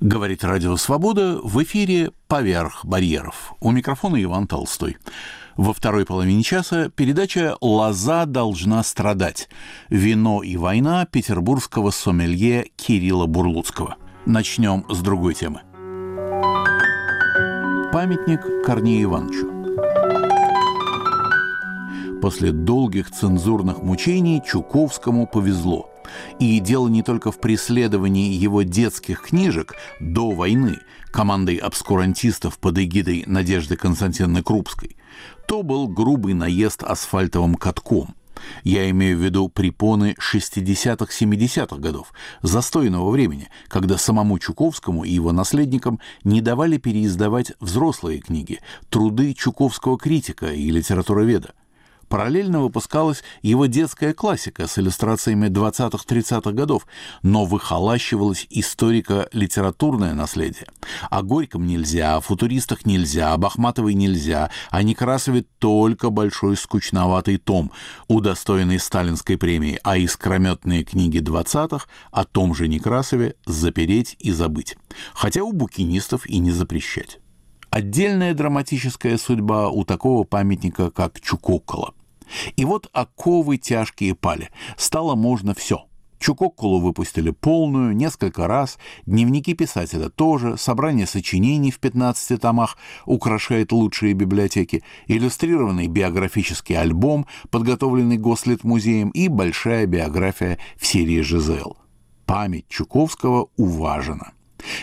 Говорит Радио Свобода в эфире «Поверх барьеров». У микрофона Иван Толстой. Во второй половине часа передача «Лоза должна страдать. Вино и война» петербургского сомелье Кирилла Бурлуцкого. Начнем с другой темы. Памятник Корнею Ивановичу. После долгих цензурных мучений Чуковскому повезло. И дело не только в преследовании его детских книжек до войны командой обскурантистов под эгидой Надежды Константиновны Крупской. То был грубый наезд асфальтовым катком. Я имею в виду препоны 60-70-х годов, застойного времени, когда самому Чуковскому и его наследникам не давали переиздавать взрослые книги, труды чуковского критика и литературоведа. Параллельно выпускалась его детская классика с иллюстрациями 20-30-х годов, но выхолащивалось историко-литературное наследие. О Горьком нельзя, о футуристах нельзя, об Ахматовой нельзя, о Некрасове только большой скучноватый том, удостоенный сталинской премии, а искрометные книги 20-х о том же Некрасове запереть и забыть. Хотя у букинистов и не запрещать. Отдельная драматическая судьба у такого памятника, как Чукокола. И вот оковы тяжкие пали. Стало можно все. Чукоккулу выпустили полную, несколько раз, дневники писателя тоже, собрание сочинений в 15 томах украшает лучшие библиотеки, иллюстрированный биографический альбом, подготовленный Гослитмузеем, и большая биография в серии «Жизел». Память Чуковского уважена.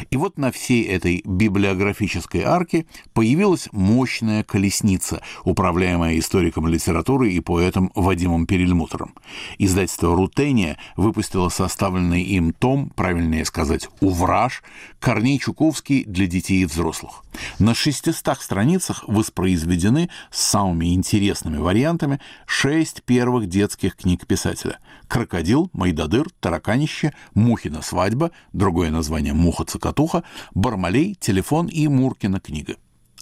И вот на всей этой библиографической арке появилась мощная колесница, управляемая историком литературы и поэтом Вадимом Перельмутером. Издательство «Рутения» выпустило составленный им том, правильнее сказать, «Увраж», Корней Чуковский для детей и взрослых. На 600 страницах воспроизведены с самыми интересными вариантами шесть первых детских книг писателя. «Крокодил», «Майдадыр», «Тараканище», «Мухина свадьба», другое название «Муха-цокотуха», «Бармалей», «Телефон» и «Муркина книга».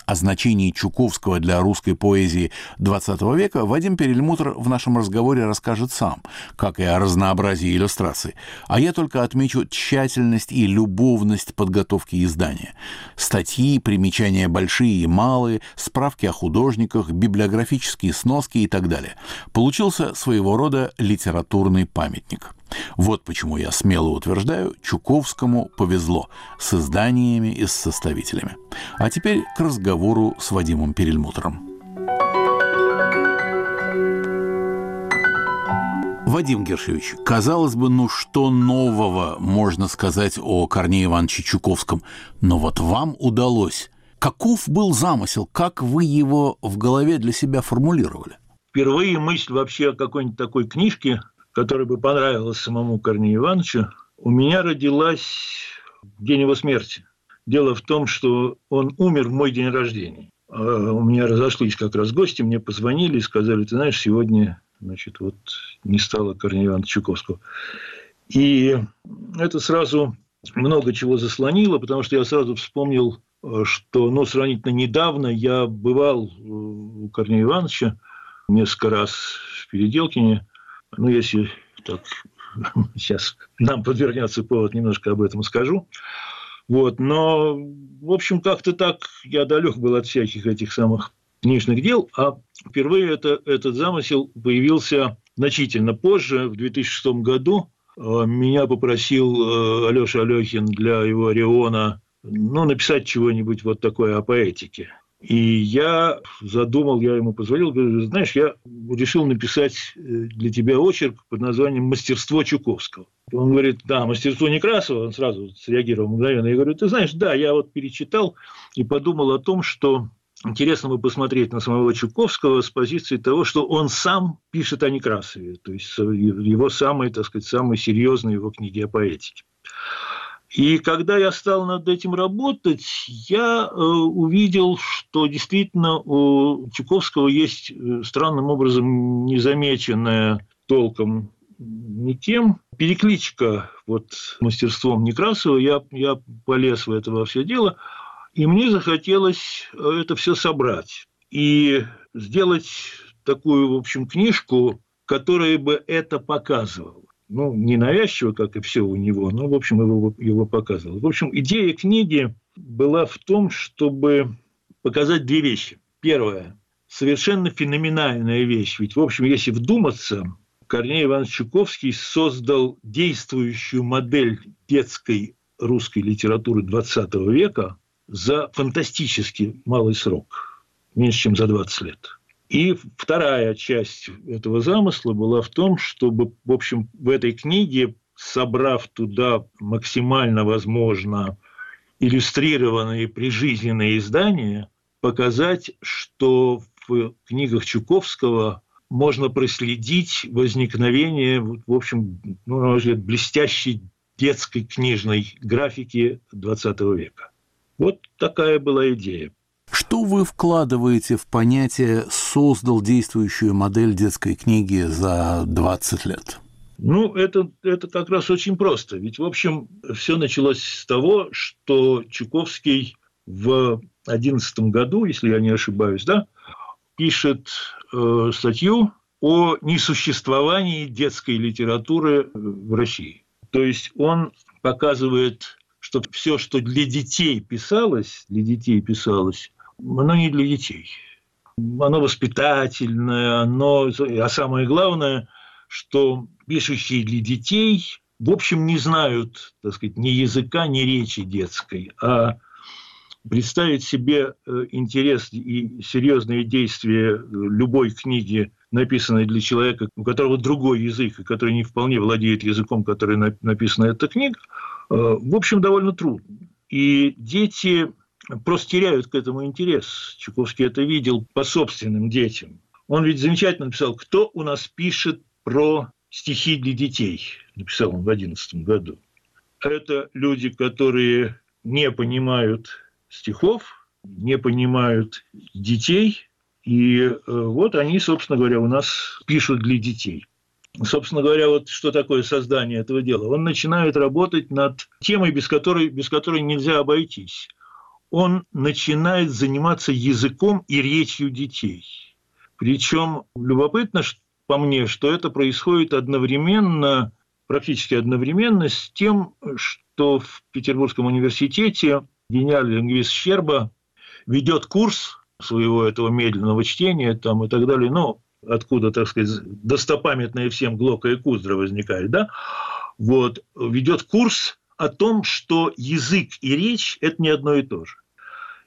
О значении Чуковского для русской поэзии XX века Вадим Перельмутр в нашем разговоре расскажет сам, как и о разнообразии иллюстраций. А я только отмечу тщательность и любовность подготовки издания. Статьи, примечания большие и малые, справки о художниках, библиографические сноски и так далее. Получился своего рода литературный памятник. Вот почему я смело утверждаю, Чуковскому повезло с изданиями и с составителями. А теперь к разговору с Вадимом Перельмутером. Вадим Гершевич, казалось бы, ну что нового можно сказать о Корнее Ивановиче Чуковском, но вот вам удалось. Каков был замысел, как вы его в голове для себя формулировали? Впервые мысль вообще о какой-нибудь такой книжке которая бы понравилась самому Корнею Ивановичу, у меня родилась в день его смерти. Дело в том, что он умер в мой день рождения. А у меня разошлись как раз гости, мне позвонили и сказали, ты знаешь, сегодня значит, вот не стало Корнея Ивановича Чуковского. И это сразу много чего заслонило, потому что я сразу вспомнил, что ну, сравнительно недавно я бывал у Корнея Ивановича несколько раз в Переделкине, ну, если так сейчас нам подвернется повод, немножко об этом скажу. Вот, но, в общем, как-то так я далек был от всяких этих самых книжных дел, а впервые это, этот замысел появился значительно позже, в 2006 году. Э, меня попросил э, Алеша Алехин для его Ориона ну, написать чего-нибудь вот такое о поэтике. И я задумал, я ему позвонил, говорю, знаешь, я решил написать э, для тебя очерк под названием «Мастерство Чуковского». Он говорит, да, мастерство Некрасова, он сразу среагировал мгновенно. Я говорю, ты знаешь, да, я вот перечитал и подумал о том, что интересно бы посмотреть на самого Чуковского с позиции того, что он сам пишет о Некрасове, то есть его самые, так сказать, самые серьезные его книги о поэтике. И когда я стал над этим работать, я э, увидел, что действительно у Чуковского есть э, странным образом незамеченная толком никем перекличка вот мастерством Некрасова. Я, я полез в это во все дело, и мне захотелось это все собрать и сделать такую, в общем, книжку, которая бы это показывала. Ну, не навязчиво, как и все у него, но, в общем, его, его показывал. В общем, идея книги была в том, чтобы показать две вещи. Первое – совершенно феноменальная вещь. Ведь, в общем, если вдуматься, Корней Иванович Чуковский создал действующую модель детской русской литературы XX века за фантастически малый срок, меньше, чем за 20 лет. И вторая часть этого замысла была в том, чтобы, в общем, в этой книге, собрав туда максимально возможно иллюстрированные прижизненные издания, показать, что в книгах Чуковского можно проследить возникновение, в общем, ну, на мой взгляд, блестящей детской книжной графики XX века. Вот такая была идея. Что вы вкладываете в понятие «создал действующую модель детской книги за 20 лет»? Ну, это, это как раз очень просто. Ведь, в общем, все началось с того, что Чуковский в 2011 году, если я не ошибаюсь, да, пишет э, статью о несуществовании детской литературы в России. То есть он показывает, что все, что для детей писалось, для детей писалось, оно не для детей. Оно воспитательное, оно, а самое главное, что пишущие для детей, в общем, не знают, так сказать, ни языка, ни речи детской, а представить себе э, интерес и серьезные действия любой книги, написанной для человека, у которого другой язык, и который не вполне владеет языком, который написана эта книга, э, в общем, довольно трудно. И дети просто теряют к этому интерес. Чуковский это видел по собственным детям. Он ведь замечательно написал, кто у нас пишет про стихи для детей, написал он в 2011 году. Это люди, которые не понимают стихов, не понимают детей, и э, вот они, собственно говоря, у нас пишут для детей. Собственно говоря, вот что такое создание этого дела? Он начинает работать над темой, без которой, без которой нельзя обойтись он начинает заниматься языком и речью детей. Причем любопытно, по мне, что это происходит одновременно, практически одновременно с тем, что в Петербургском университете гениальный лингвист Щерба ведет курс своего этого медленного чтения там, и так далее, ну, откуда, так сказать, достопамятные всем Глока и Куздра возникает, да, вот, ведет курс о том, что язык и речь – это не одно и то же.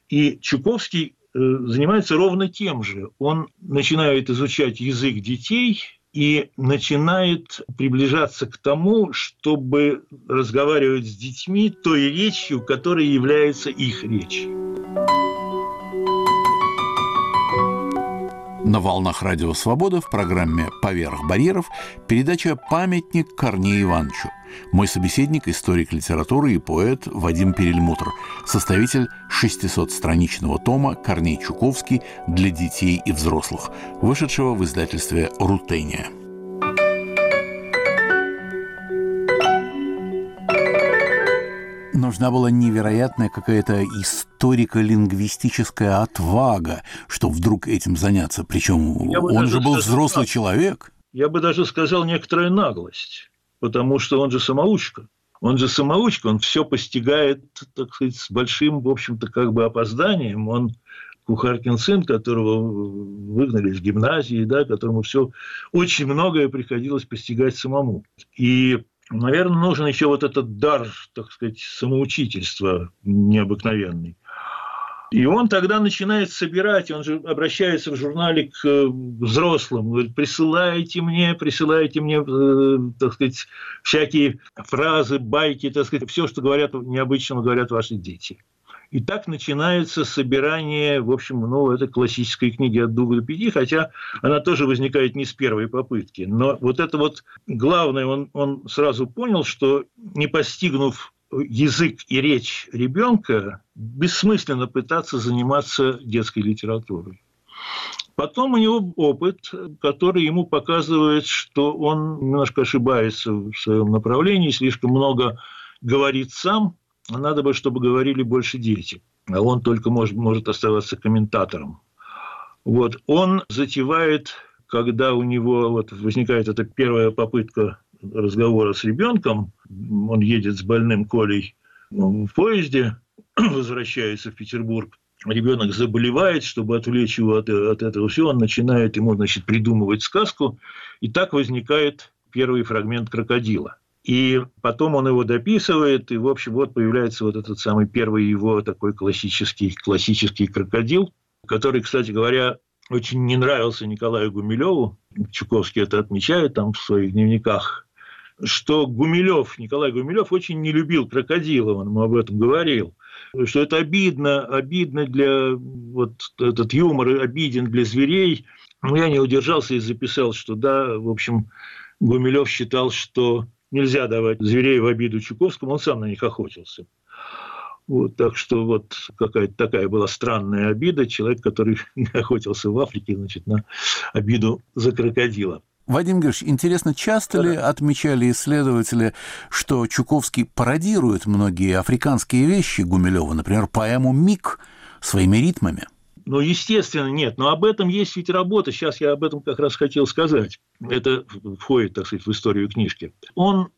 И Чуковский э, занимается ровно тем же. Он начинает изучать язык детей и начинает приближаться к тому, чтобы разговаривать с детьми той речью, которая является их речью. На волнах Радио Свобода в программе «Поверх барьеров» передача «Памятник Корнею Ивановичу». Мой собеседник – историк литературы и поэт Вадим Перельмутр, составитель 600-страничного тома «Корней Чуковский для детей и взрослых», вышедшего в издательстве «Рутения». Нужна была невероятная какая-то историко-лингвистическая отвага, чтобы вдруг этим заняться. Причем он же был взрослый человек. Я бы даже сказал некоторая наглость, потому что он же самоучка. Он же самоучка, он все постигает, так сказать, с большим, в общем-то, как бы опозданием. Он Кухаркин сын, которого выгнали из гимназии, да, которому все очень многое приходилось постигать самому. И Наверное, нужен еще вот этот дар, так сказать, самоучительства необыкновенный. И он тогда начинает собирать, он же обращается в журнале к э, взрослым, говорит, присылайте мне, присылайте мне, э, так сказать, всякие фразы, байки, так сказать, все, что говорят, необычного говорят ваши дети. И так начинается собирание, в общем, ну, это классической книги от двух до пяти, хотя она тоже возникает не с первой попытки. Но вот это вот главное, он, он сразу понял, что не постигнув язык и речь ребенка, бессмысленно пытаться заниматься детской литературой. Потом у него опыт, который ему показывает, что он немножко ошибается в своем направлении, слишком много говорит сам, надо бы, чтобы говорили больше дети, а он только может, может оставаться комментатором. Вот. Он затевает, когда у него вот возникает эта первая попытка разговора с ребенком. Он едет с больным Колей в поезде, возвращается в Петербург. Ребенок заболевает, чтобы отвлечь его от, от этого всего, он начинает ему, значит, придумывать сказку, и так возникает первый фрагмент крокодила. И потом он его дописывает, и, в общем, вот появляется вот этот самый первый его такой классический, классический крокодил, который, кстати говоря, очень не нравился Николаю Гумилеву. Чуковский это отмечает там в своих дневниках, что Гумилев, Николай Гумилев очень не любил крокодила, он ему об этом говорил что это обидно, обидно для вот этот юмор обиден для зверей. Но я не удержался и записал, что да, в общем, Гумилев считал, что нельзя давать зверей в обиду Чуковскому, он сам на них охотился. Вот, так что вот какая-то такая была странная обида. Человек, который охотился в Африке, значит, на обиду за крокодила. Вадим Георгиевич, интересно, часто да. ли отмечали исследователи, что Чуковский пародирует многие африканские вещи Гумилева, например, поэму «Миг» своими ритмами? Ну, естественно, нет. Но об этом есть ведь работа. Сейчас я об этом как раз хотел сказать. Это входит, так сказать, в историю книжки. Он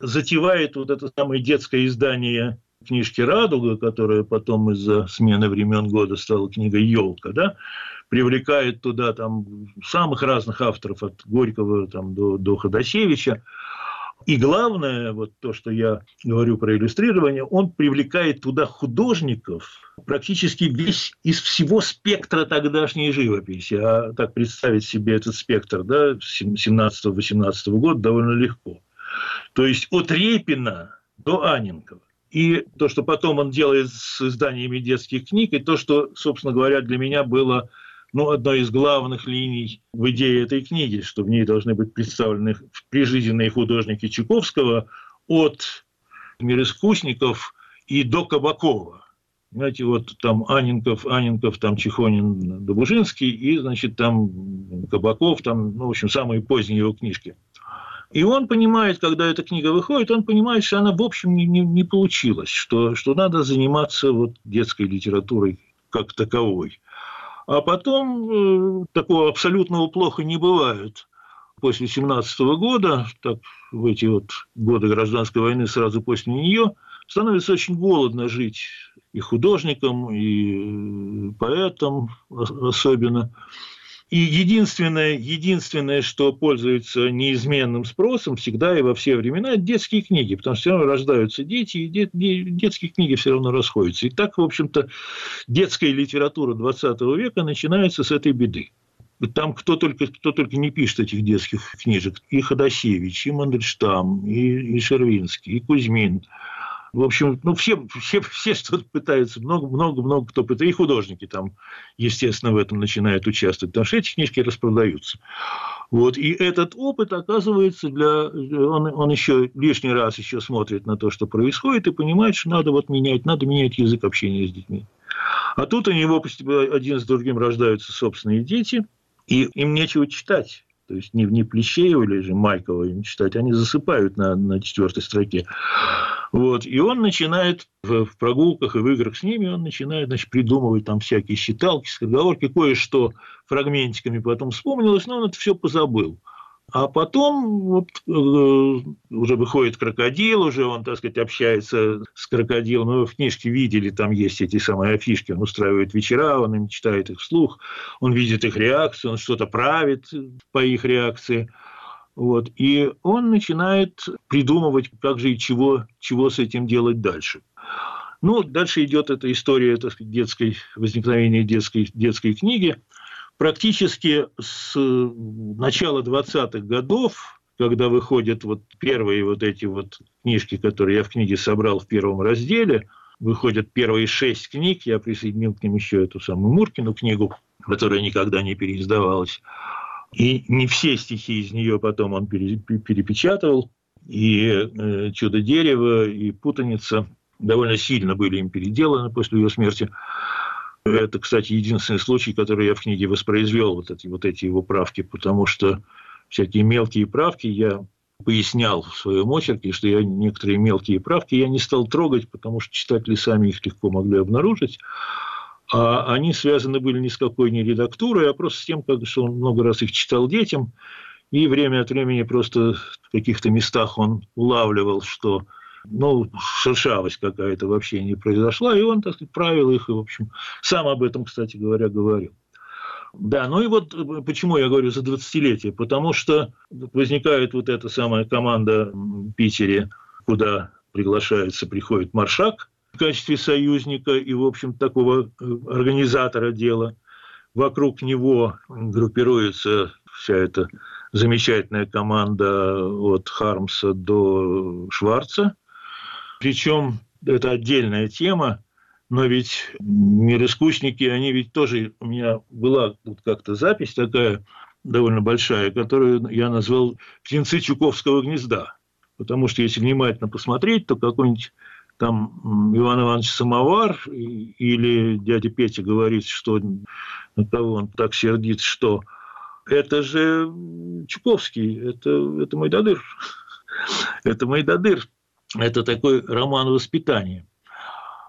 затевает вот это самое детское издание книжки «Радуга», которая потом из-за смены времен года стала книгой «Елка», да, привлекает туда там самых разных авторов, от Горького там, до, до Ходосевича. И главное, вот то, что я говорю про иллюстрирование, он привлекает туда художников, практически весь из всего спектра тогдашней живописи. А так представить себе этот спектр да, 17-18 года довольно легко. То есть от Репина до Аненкова. И то, что потом он делает с изданиями детских книг, и то, что, собственно говоря, для меня было ну, одной из главных линий в идее этой книги, что в ней должны быть представлены прижизненные художники Чуковского от мироискусников и до Кабакова. Знаете, вот там Аненков, Аненков, там Чехонин, Добужинский, и, значит, там Кабаков, там, ну, в общем, самые поздние его книжки. И он понимает, когда эта книга выходит, он понимает, что она, в общем, не, не, не получилась, что, что надо заниматься вот детской литературой как таковой. А потом э, такого абсолютного плохо не бывает. После 17 года, так, в эти вот годы гражданской войны, сразу после нее, становится очень голодно жить и художникам, и поэтам особенно. И единственное, единственное, что пользуется неизменным спросом всегда и во все времена, это детские книги, потому что все равно рождаются дети, и дет, детские книги все равно расходятся. И так, в общем-то, детская литература 20 века начинается с этой беды. Там кто только, кто только не пишет этих детских книжек. И Ходосевич, и Мандельштам, и, и Шервинский, и Кузьмин – в общем, ну, все, все, все что-то пытаются, много-много-много кто пытается. И художники там, естественно, в этом начинают участвовать, потому что эти книжки распродаются. Вот. И этот опыт, оказывается, для... он, он еще лишний раз еще смотрит на то, что происходит, и понимает, что надо вот менять, надо менять язык общения с детьми. А тут у него один с другим рождаются собственные дети, и им нечего читать. То есть не, не Плещеева или же Майкова им читать, они засыпают на, на четвертой строке. Вот. И он начинает в, в прогулках и в играх с ними, он начинает значит, придумывать там всякие считалки, скороговорки, кое-что фрагментиками потом вспомнилось, но он это все позабыл. А потом вот, э, уже выходит крокодил, уже он, так сказать, общается с крокодилом. Мы в книжке видели, там есть эти самые афишки, он устраивает вечера, он им читает их вслух, он видит их реакцию, он что-то правит по их реакции. Вот. И он начинает придумывать, как же и чего, чего с этим делать дальше. Ну, дальше идет эта история так сказать, детской, возникновения детской, детской книги. Практически с начала 20-х годов, когда выходят вот первые вот эти вот книжки, которые я в книге собрал в первом разделе, выходят первые шесть книг, я присоединил к ним еще эту самую Муркину книгу, которая никогда не переиздавалась. И не все стихи из нее потом он перепечатывал. И э, «Чудо дерева», и «Путаница» довольно сильно были им переделаны после ее смерти. Это, кстати, единственный случай, который я в книге воспроизвел, вот эти, вот эти его правки, потому что всякие мелкие правки я пояснял в своем очерке, что я некоторые мелкие правки я не стал трогать, потому что читатели сами их легко могли обнаружить а они связаны были ни с какой не редактурой, а просто с тем, как, что он много раз их читал детям, И время от времени просто в каких-то местах он улавливал, что ну, шершавость какая-то вообще не произошла, и он, так сказать, правил их, и, в общем, сам об этом, кстати говоря, говорил. Да, ну и вот э, почему я говорю за 20-летие, потому что возникает вот эта самая команда в Питере, куда приглашается, приходит Маршак в качестве союзника и, в общем, такого э, организатора дела. Вокруг него группируется вся эта замечательная команда от Хармса до Шварца. Причем это отдельная тема, но ведь мироискусники, они ведь тоже... У меня была вот как-то запись такая довольно большая, которую я назвал «Птенцы Чуковского гнезда». Потому что если внимательно посмотреть, то какой-нибудь там Иван Иванович Самовар или дядя Петя говорит, что на кого он так сердит, что это же Чуковский, это, это Майдадыр. Это Майдадыр. Это такой роман воспитания.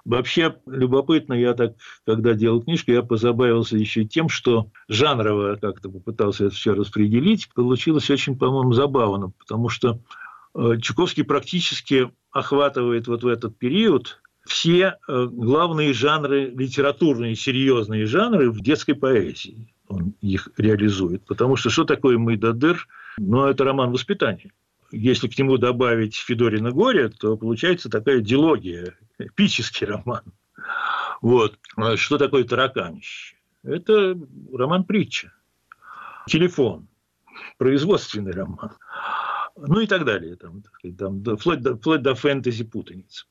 Вообще любопытно, я так, когда делал книжку, я позабавился еще тем, что жанрово как-то попытался это все распределить. Получилось очень, по-моему, забавно, потому что э, Чуковский практически охватывает вот в этот период все э, главные жанры, литературные, серьезные жанры в детской поэзии. Он их реализует. Потому что что такое Майдадыр? Ну, это роман воспитания если к нему добавить Федорина горе, то получается такая дилогия, эпический роман. Вот. Что такое тараканище? Это роман-притча. Телефон. Производственный роман. Ну и так далее. Там, там, вплоть, до, вплоть до фэнтези путаницы.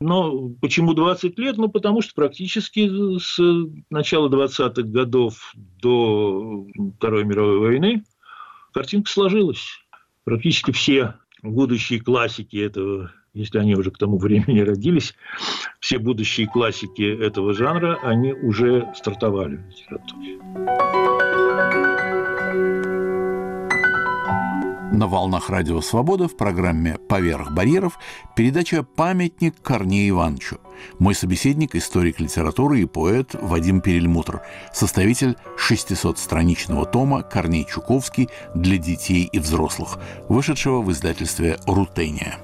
Но почему 20 лет? Ну, потому что практически с начала 20-х годов до Второй мировой войны картинка сложилась практически все будущие классики этого, если они уже к тому времени родились, все будущие классики этого жанра, они уже стартовали в литературе. На волнах Радио Свобода в программе «Поверх барьеров» передача «Памятник Корнею Ивановичу». Мой собеседник – историк литературы и поэт Вадим Перельмутр, составитель 600-страничного тома «Корней Чуковский для детей и взрослых», вышедшего в издательстве «Рутения».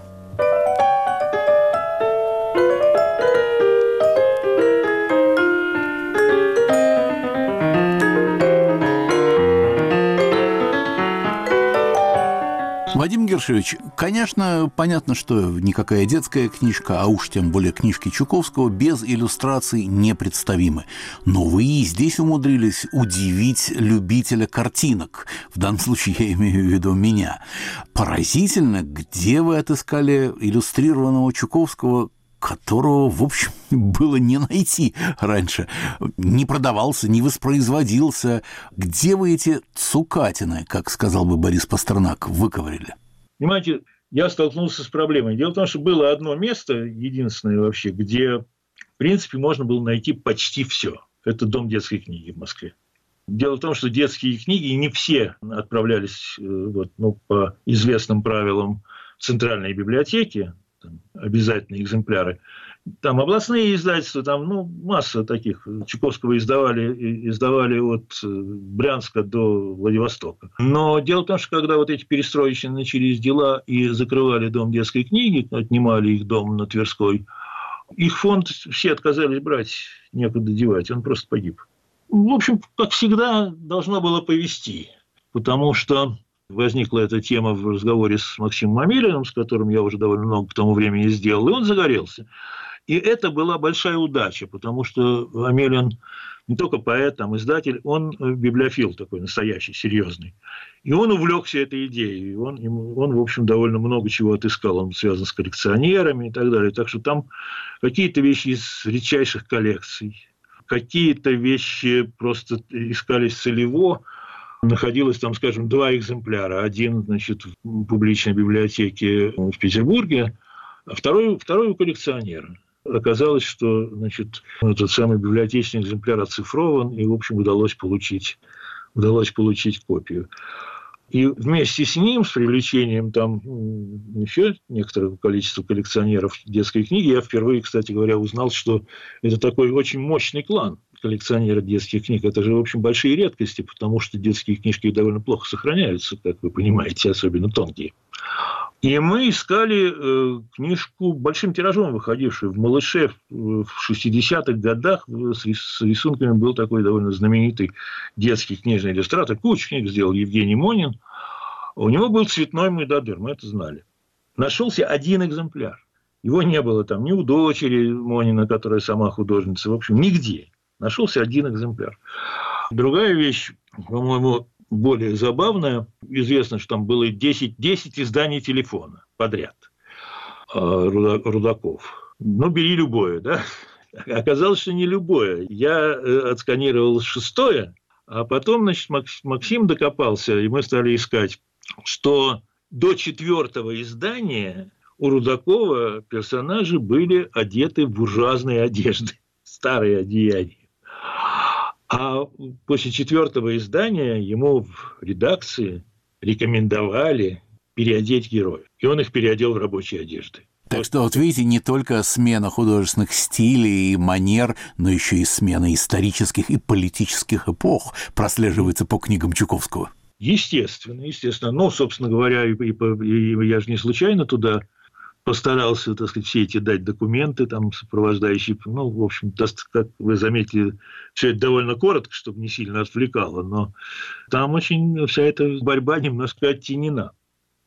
Вадим Гершевич, конечно, понятно, что никакая детская книжка, а уж тем более книжки Чуковского, без иллюстраций непредставимы. Но вы и здесь умудрились удивить любителя картинок. В данном случае я имею в виду меня. Поразительно, где вы отыскали иллюстрированного Чуковского которого, в общем, было не найти раньше. Не продавался, не воспроизводился. Где вы эти цукатины, как сказал бы Борис Пастернак, выковырили? Понимаете, я столкнулся с проблемой. Дело в том, что было одно место, единственное вообще, где, в принципе, можно было найти почти все. Это дом детской книги в Москве. Дело в том, что детские книги не все отправлялись э, вот, ну, по известным правилам центральной библиотеки, там, обязательные экземпляры. Там областные издательства, там ну, масса таких. Чуковского издавали, издавали от э, Брянска до Владивостока. Но дело в том, что когда вот эти перестроечные начались дела и закрывали дом детской книги, отнимали их дом на Тверской, их фонд все отказались брать, некуда девать, он просто погиб. В общем, как всегда, должно было повести, потому что возникла эта тема в разговоре с Максимом Амелиным, с которым я уже довольно много к тому времени сделал, и он загорелся. И это была большая удача, потому что Амелин не только поэт, там, издатель, он библиофил такой настоящий, серьезный. И он увлекся этой идеей. Он, он, в общем, довольно много чего отыскал. Он связан с коллекционерами и так далее. Так что там какие-то вещи из редчайших коллекций, какие-то вещи просто искались целево, находилось там, скажем, два экземпляра. Один, значит, в публичной библиотеке в Петербурге, а второй, второй у коллекционера. Оказалось, что значит, этот самый библиотечный экземпляр оцифрован, и, в общем, удалось получить, удалось получить копию. И вместе с ним, с привлечением там еще некоторого количества коллекционеров детской книги, я впервые, кстати говоря, узнал, что это такой очень мощный клан коллекционера детских книг. Это же, в общем, большие редкости, потому что детские книжки довольно плохо сохраняются, как вы понимаете, особенно тонкие. И мы искали э, книжку большим тиражом, выходившую в «Малыше» в 60-х годах. С, с рисунками был такой довольно знаменитый детский книжный иллюстратор. Кучу книг сделал Евгений Монин. У него был цветной Майдадыр, мы это знали. Нашелся один экземпляр. Его не было там ни у дочери Монина, которая сама художница, в общем, нигде. Нашелся один экземпляр. Другая вещь, по-моему, более забавная. Известно, что там было 10, 10 изданий телефона подряд а, Рудаков. Ну, бери любое, да? Оказалось, что не любое. Я э, отсканировал шестое, а потом, значит, Максим докопался, и мы стали искать, что до четвертого издания у Рудакова персонажи были одеты в буржуазные одежды, старые одеяния. А после четвертого издания ему в редакции рекомендовали переодеть героев. И он их переодел в рабочие одежды. Так что, вот видите, не только смена художественных стилей и манер, но еще и смена исторических и политических эпох прослеживается по книгам Чуковского. Естественно, естественно. Ну, собственно говоря, и, и, и я же не случайно туда постарался, так сказать, все эти дать документы, там, сопровождающие, ну, в общем, как вы заметили, все это довольно коротко, чтобы не сильно отвлекало, но там очень вся эта борьба немножко оттенена.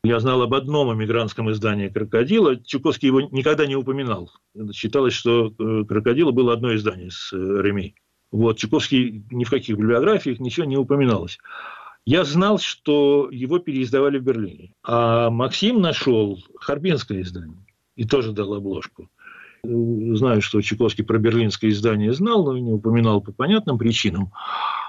Я знал об одном эмигрантском издании «Крокодила». Чуковский его никогда не упоминал. Считалось, что э, «Крокодила» было одно издание с э, Реми. Вот, Чуковский ни в каких библиографиях ничего не упоминалось. Я знал, что его переиздавали в Берлине. А Максим нашел харбинское издание и тоже дал обложку. Знаю, что Чайковский про берлинское издание знал, но не упоминал по понятным причинам.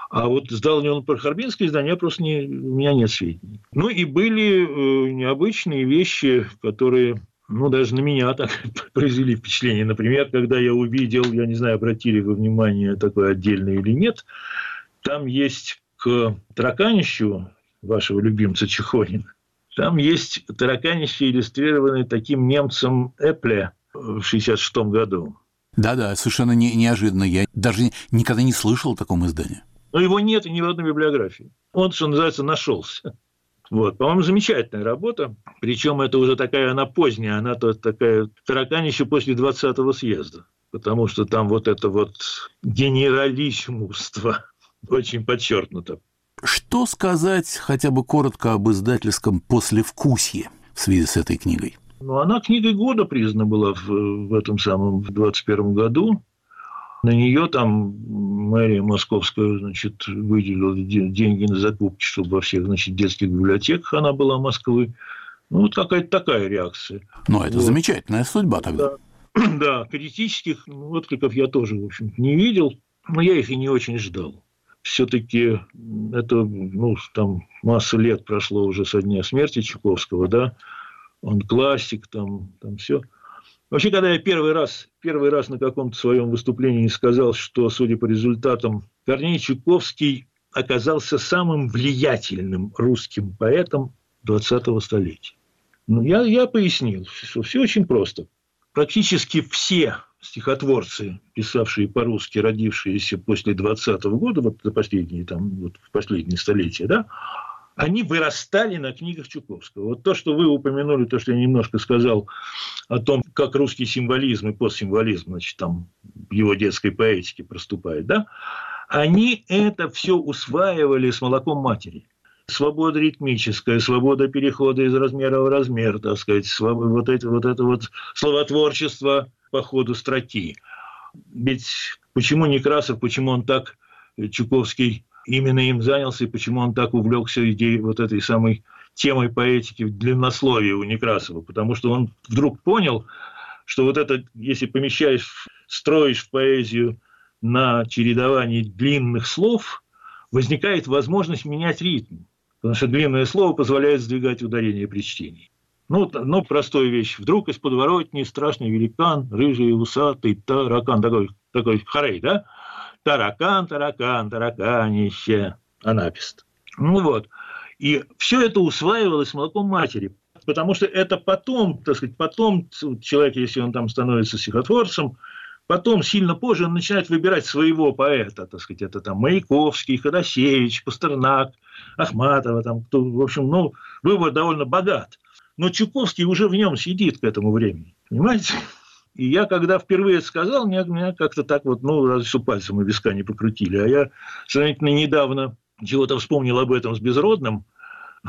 А вот сдал ли он про харбинское издание, я просто не, у меня нет сведений. Ну и были э, необычные вещи, которые ну, даже на меня так произвели впечатление. Например, когда я увидел, я не знаю, обратили вы внимание, такое отдельное или нет, там есть к тараканищу вашего любимца Чехонина, там есть тараканище, иллюстрированное таким немцем Эпле в 1966 году. Да-да, совершенно не, неожиданно. Я даже никогда не слышал о таком издании. Но его нет ни в одной библиографии. Он, что называется, нашелся. Вот, по-моему, замечательная работа. Причем это уже такая, она поздняя, она то такая тараканище после 20-го съезда. Потому что там вот это вот генералиссимуство очень подчеркнуто. Что сказать хотя бы коротко об издательском послевкусье в связи с этой книгой? Ну, она книгой года признана была в, в этом самом, в 21 году. На нее там мэрия московская, значит, выделила деньги на закупки, чтобы во всех, значит, детских библиотеках она была Москвы. Ну, вот какая-то такая реакция. Ну, это вот. замечательная судьба тогда. Да, да критических откликов я тоже, в общем не видел, но я их и не очень ждал все-таки это, ну, там масса лет прошло уже со дня смерти Чуковского, да, он классик, там, там все. Вообще, когда я первый раз, первый раз на каком-то своем выступлении сказал, что, судя по результатам, Корней Чуковский оказался самым влиятельным русским поэтом 20-го столетия. Ну, я, я пояснил, что все очень просто. Практически все стихотворцы, писавшие по-русски, родившиеся после 20-го года, вот за последние, там, вот в последние столетия, да, они вырастали на книгах Чуковского. Вот то, что вы упомянули, то, что я немножко сказал о том, как русский символизм и постсимволизм, значит, там его детской поэтике проступает, да, они это все усваивали с молоком матери. Свобода ритмическая, свобода перехода из размера в размер, так сказать, вот это вот, это вот словотворчество, по ходу строки. Ведь почему Некрасов, почему он так, э, Чуковский, именно им занялся, и почему он так увлекся идеей вот этой самой темой поэтики в длиннословии у Некрасова? Потому что он вдруг понял, что вот это, если помещаешь, строишь в поэзию на чередовании длинных слов, возникает возможность менять ритм. Потому что длинное слово позволяет сдвигать ударение при чтении. Ну, ну, простая вещь. Вдруг из подворотни страшный великан, рыжий, усатый, таракан, такой, такой хорей, да? Таракан, таракан, тараканище, анапист. Ну вот. И все это усваивалось молоком матери, потому что это потом, так сказать, потом человек, если он там становится стихотворцем, Потом, сильно позже, он начинает выбирать своего поэта, так сказать, это там Маяковский, Ходосевич, Пастернак, Ахматова, там, кто, в общем, ну, выбор довольно богат. Но Чуковский уже в нем сидит к этому времени, понимаете? И я, когда впервые сказал, меня, меня как-то так вот, ну, разве что пальцем и виска не покрутили. А я сравнительно недавно чего-то вспомнил об этом с Безродным,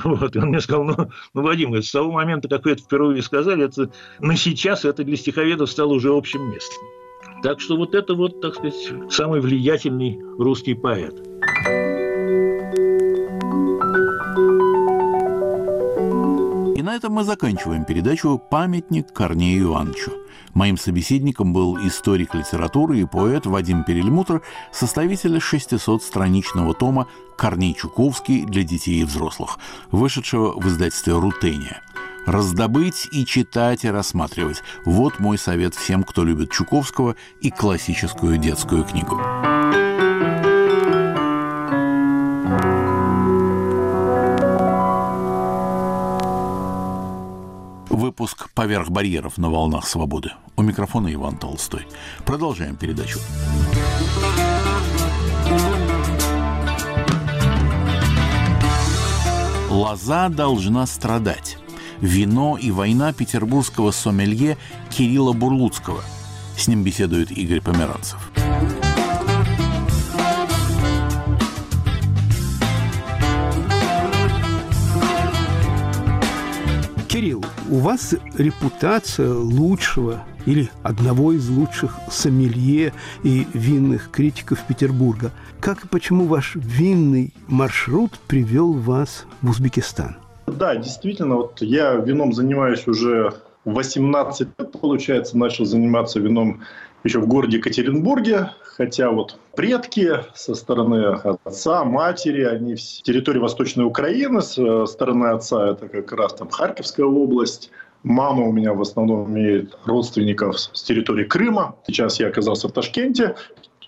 вот, и он мне сказал, ну, ну Вадим, с того момента, как вы это впервые сказали, это, на сейчас это для стиховедов стало уже общим местом. Так что вот это вот, так сказать, самый влиятельный русский поэт. На этом мы заканчиваем передачу «Памятник Корнею Ивановичу». Моим собеседником был историк литературы и поэт Вадим Перельмутр, составитель 600-страничного тома «Корней Чуковский для детей и взрослых», вышедшего в издательстве «Рутения». Раздобыть и читать и рассматривать – вот мой совет всем, кто любит Чуковского и классическую детскую книгу. «Поверх барьеров» на волнах свободы. У микрофона Иван Толстой. Продолжаем передачу. Лоза должна страдать вино и война петербургского сомелье Кирилла Бурлуцкого. С ним беседует Игорь Померанцев. Кирилл, у вас репутация лучшего или одного из лучших сомелье и винных критиков Петербурга. Как и почему ваш винный маршрут привел вас в Узбекистан? Да, действительно, вот я вином занимаюсь уже 18 лет, получается, начал заниматься вином еще в городе Екатеринбурге, хотя вот предки со стороны отца, матери, они с территории Восточной Украины, с стороны отца это как раз там Харьковская область, Мама у меня в основном имеет родственников с территории Крыма. Сейчас я оказался в Ташкенте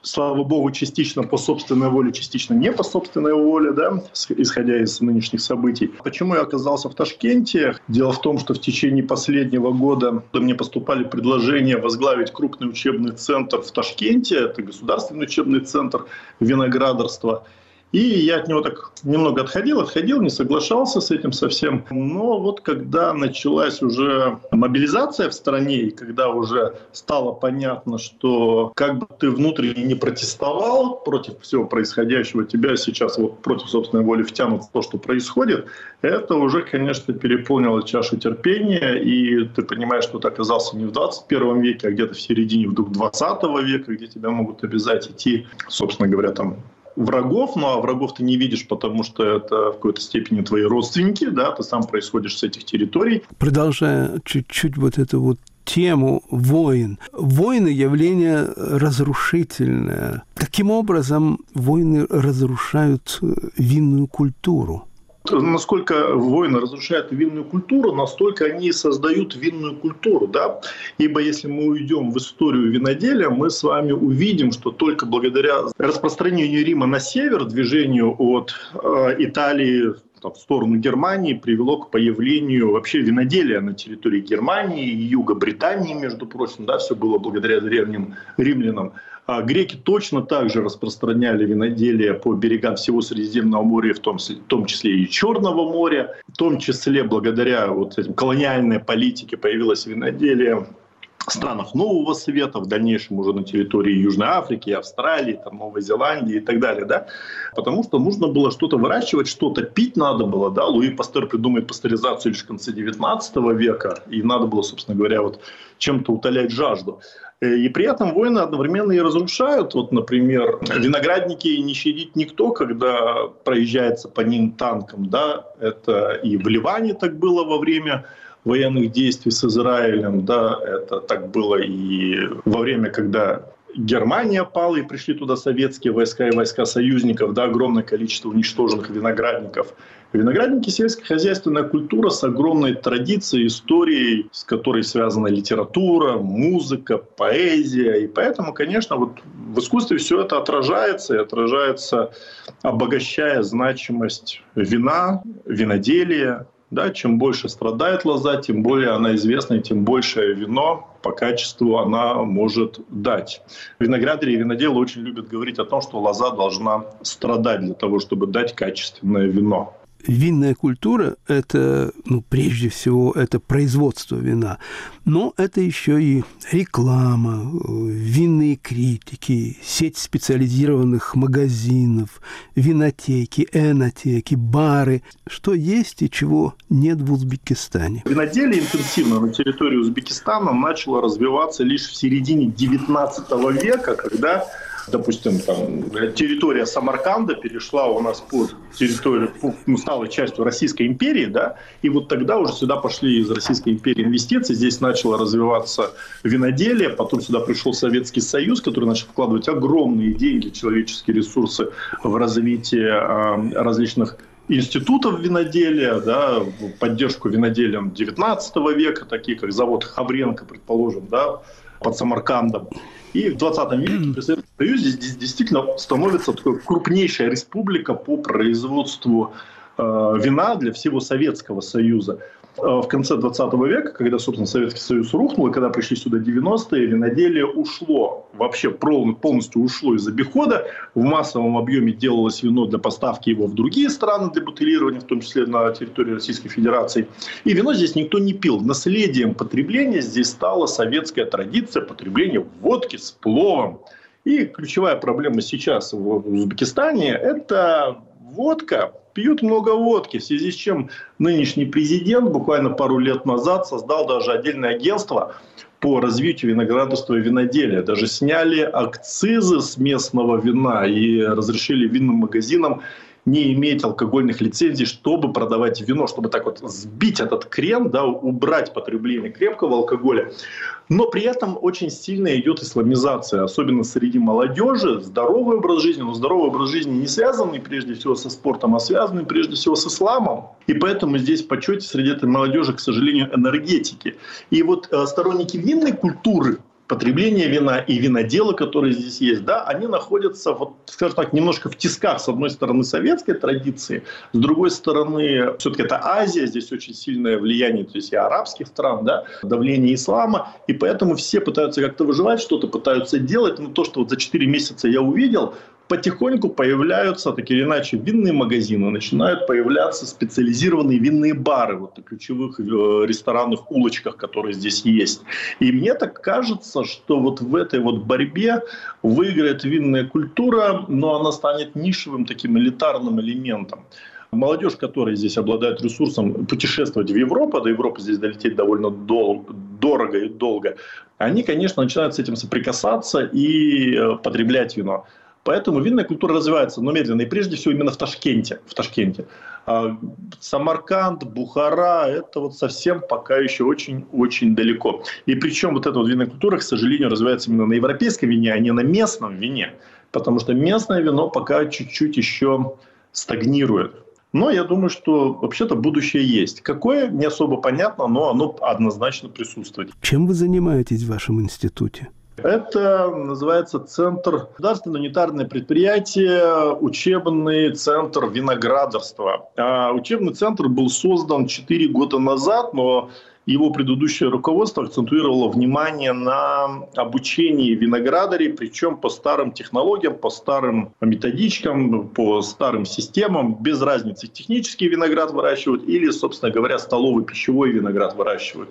слава богу, частично по собственной воле, частично не по собственной воле, да, исходя из нынешних событий. Почему я оказался в Ташкенте? Дело в том, что в течение последнего года мне поступали предложения возглавить крупный учебный центр в Ташкенте, это государственный учебный центр виноградарства – и я от него так немного отходил, отходил, не соглашался с этим совсем. Но вот когда началась уже мобилизация в стране, и когда уже стало понятно, что как бы ты внутренне не протестовал против всего происходящего, тебя сейчас вот против собственной воли втянут в то, что происходит, это уже, конечно, переполнило чашу терпения, и ты понимаешь, что ты оказался не в 21 веке, а где-то в середине вдруг 20 века, где тебя могут обязать идти, собственно говоря, там врагов, ну а врагов ты не видишь, потому что это в какой-то степени твои родственники, да, ты сам происходишь с этих территорий. Продолжая чуть-чуть вот эту вот тему войн. Войны – явление разрушительное. Каким образом войны разрушают винную культуру? Насколько войны разрушают винную культуру, настолько они создают винную культуру. Да? Ибо если мы уйдем в историю виноделия, мы с вами увидим, что только благодаря распространению Рима на север, движению от э, Италии в сторону Германии привело к появлению вообще виноделия на территории Германии юга Британии, между прочим, да, все было благодаря древним римлянам. А греки точно так же распространяли виноделие по берегам всего Средиземного моря, в том, в том числе и Черного моря. В том числе благодаря вот этим колониальной политике появилось виноделие странах Нового Света, в дальнейшем уже на территории Южной Африки, Австралии, там, Новой Зеландии и так далее, да, потому что нужно было что-то выращивать, что-то пить надо было, да, Луи Пастер придумает пастеризацию лишь в конце 19 века, и надо было, собственно говоря, вот чем-то утолять жажду. Э, и при этом войны одновременно и разрушают. Вот, например, виноградники не щадит никто, когда проезжается по ним танком. Да? Это и в Ливане так было во время военных действий с Израилем, да, это так было и во время, когда Германия пала, и пришли туда советские войска и войска союзников, да, огромное количество уничтоженных виноградников. Виноградники – сельскохозяйственная культура с огромной традицией, историей, с которой связана литература, музыка, поэзия. И поэтому, конечно, вот в искусстве все это отражается, и отражается, обогащая значимость вина, виноделия, Да, чем больше страдает лоза, тем более она известна, тем больше вино по качеству она может дать. Виноградари и виноделы очень любят говорить о том, что лоза должна страдать для того, чтобы дать качественное вино винная культура – это, ну, прежде всего, это производство вина, но это еще и реклама, винные критики, сеть специализированных магазинов, винотеки, энотеки, бары, что есть и чего нет в Узбекистане. Виноделие интенсивно на территории Узбекистана начало развиваться лишь в середине XIX века, когда допустим, там, территория Самарканда перешла у нас под территорию, ну, стала частью Российской империи, да, и вот тогда уже сюда пошли из Российской империи инвестиции, здесь начало развиваться виноделие, потом сюда пришел Советский Союз, который начал вкладывать огромные деньги, человеческие ресурсы в развитие э, различных институтов виноделия, да, поддержку виноделием 19 века, такие как завод Хабренко, предположим, да, под Самаркандом. И в 20 веке при Советском Союзе действительно становится такой крупнейшая республика по производству э, вина для всего Советского Союза. Э, в конце 20 века, когда, собственно, Советский Союз рухнул, и когда пришли сюда 90-е, виноделие ушло, вообще полностью ушло из обихода. В массовом объеме делалось вино для поставки его в другие страны для бутылирования, в том числе на территории Российской Федерации. И вино здесь никто не пил. Наследием потребления здесь стала советская традиция потребления водки с пловом. И ключевая проблема сейчас в Узбекистане – это водка, пьют много водки, в связи с чем нынешний президент буквально пару лет назад создал даже отдельное агентство по развитию виноградарства и виноделия. Даже сняли акцизы с местного вина и разрешили винным магазинам не иметь алкогольных лицензий, чтобы продавать вино, чтобы так вот сбить этот крем, да, убрать потребление крепкого алкоголя. Но при этом очень сильно идет исламизация, особенно среди молодежи, здоровый образ жизни, но здоровый образ жизни не связанный прежде всего со спортом, а связанный прежде всего с исламом. И поэтому здесь почете среди этой молодежи, к сожалению, энергетики. И вот э, сторонники винной культуры, потребление вина и винодела, которые здесь есть, да, они находятся, вот, скажем так, немножко в тисках, с одной стороны, советской традиции, с другой стороны, все-таки это Азия, здесь очень сильное влияние, то есть и арабских стран, да, давление ислама, и поэтому все пытаются как-то выживать, что-то пытаются делать, но то, что вот за 4 месяца я увидел, потихоньку появляются, так или иначе, винные магазины, начинают появляться специализированные винные бары вот, на ключевых э, ресторанных улочках, которые здесь есть. И мне так кажется, что вот в этой вот борьбе выиграет винная культура, но она станет нишевым таким элитарным элементом. Молодежь, которая здесь обладает ресурсом путешествовать в Европу, до Европы здесь долететь довольно дол- дорого и долго, они, конечно, начинают с этим соприкасаться и э, потреблять вино. Поэтому винная культура развивается, но медленно. И прежде всего именно в Ташкенте. В Ташкенте. А Самарканд, Бухара – это вот совсем пока еще очень-очень далеко. И причем вот эта вот винная культура, к сожалению, развивается именно на европейском вине, а не на местном вине. Потому что местное вино пока чуть-чуть еще стагнирует. Но я думаю, что вообще-то будущее есть. Какое, не особо понятно, но оно однозначно присутствует. Чем вы занимаетесь в вашем институте? Это называется Центр государственное унитарное предприятие, учебный центр виноградарства. А учебный центр был создан 4 года назад, но его предыдущее руководство акцентуировало внимание на обучении виноградарей, причем по старым технологиям, по старым методичкам, по старым системам, без разницы, технический виноград выращивают или, собственно говоря, столовый пищевой виноград выращивают.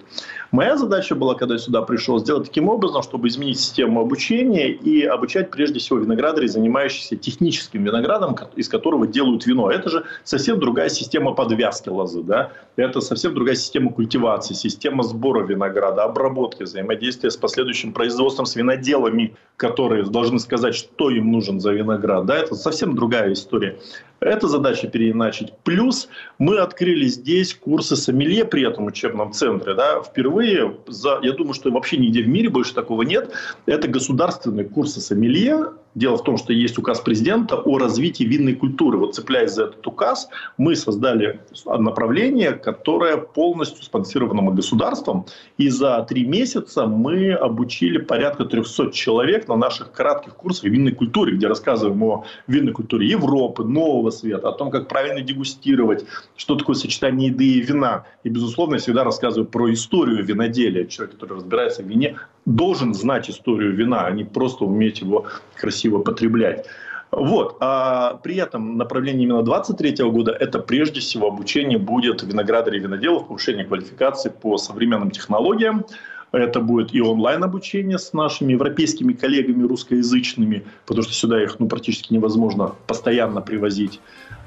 Моя задача была, когда я сюда пришел, сделать таким образом, чтобы изменить систему обучения и обучать прежде всего виноградарей, занимающихся техническим виноградом, из которого делают вино. Это же совсем другая система подвязки лозы, да? это совсем другая система культивации, система сбора винограда, обработки, взаимодействия с последующим производством с виноделами, которые должны сказать, что им нужен за виноград. Да, это совсем другая история. Эта задача переиначить. Плюс мы открыли здесь курсы сомелье при этом учебном центре. Да, впервые, за, я думаю, что вообще нигде в мире больше такого нет. Это государственные курсы сомелье. Дело в том, что есть указ президента о развитии винной культуры. Вот цепляясь за этот указ, мы создали направление, которое полностью спонсировано государством. И за три месяца мы обучили порядка 300 человек на наших кратких курсах винной культуре, где рассказываем о винной культуре Европы, Нового света, о том, как правильно дегустировать, что такое сочетание еды и вина. И, безусловно, я всегда рассказываю про историю виноделия. Человек, который разбирается в вине, должен знать историю вина, а не просто уметь его красиво потреблять. Вот. А при этом направление именно 23 года – это прежде всего обучение будет виноградарей и виноделов, повышение квалификации по современным технологиям. Это будет и онлайн-обучение с нашими европейскими коллегами русскоязычными, потому что сюда их ну, практически невозможно постоянно привозить.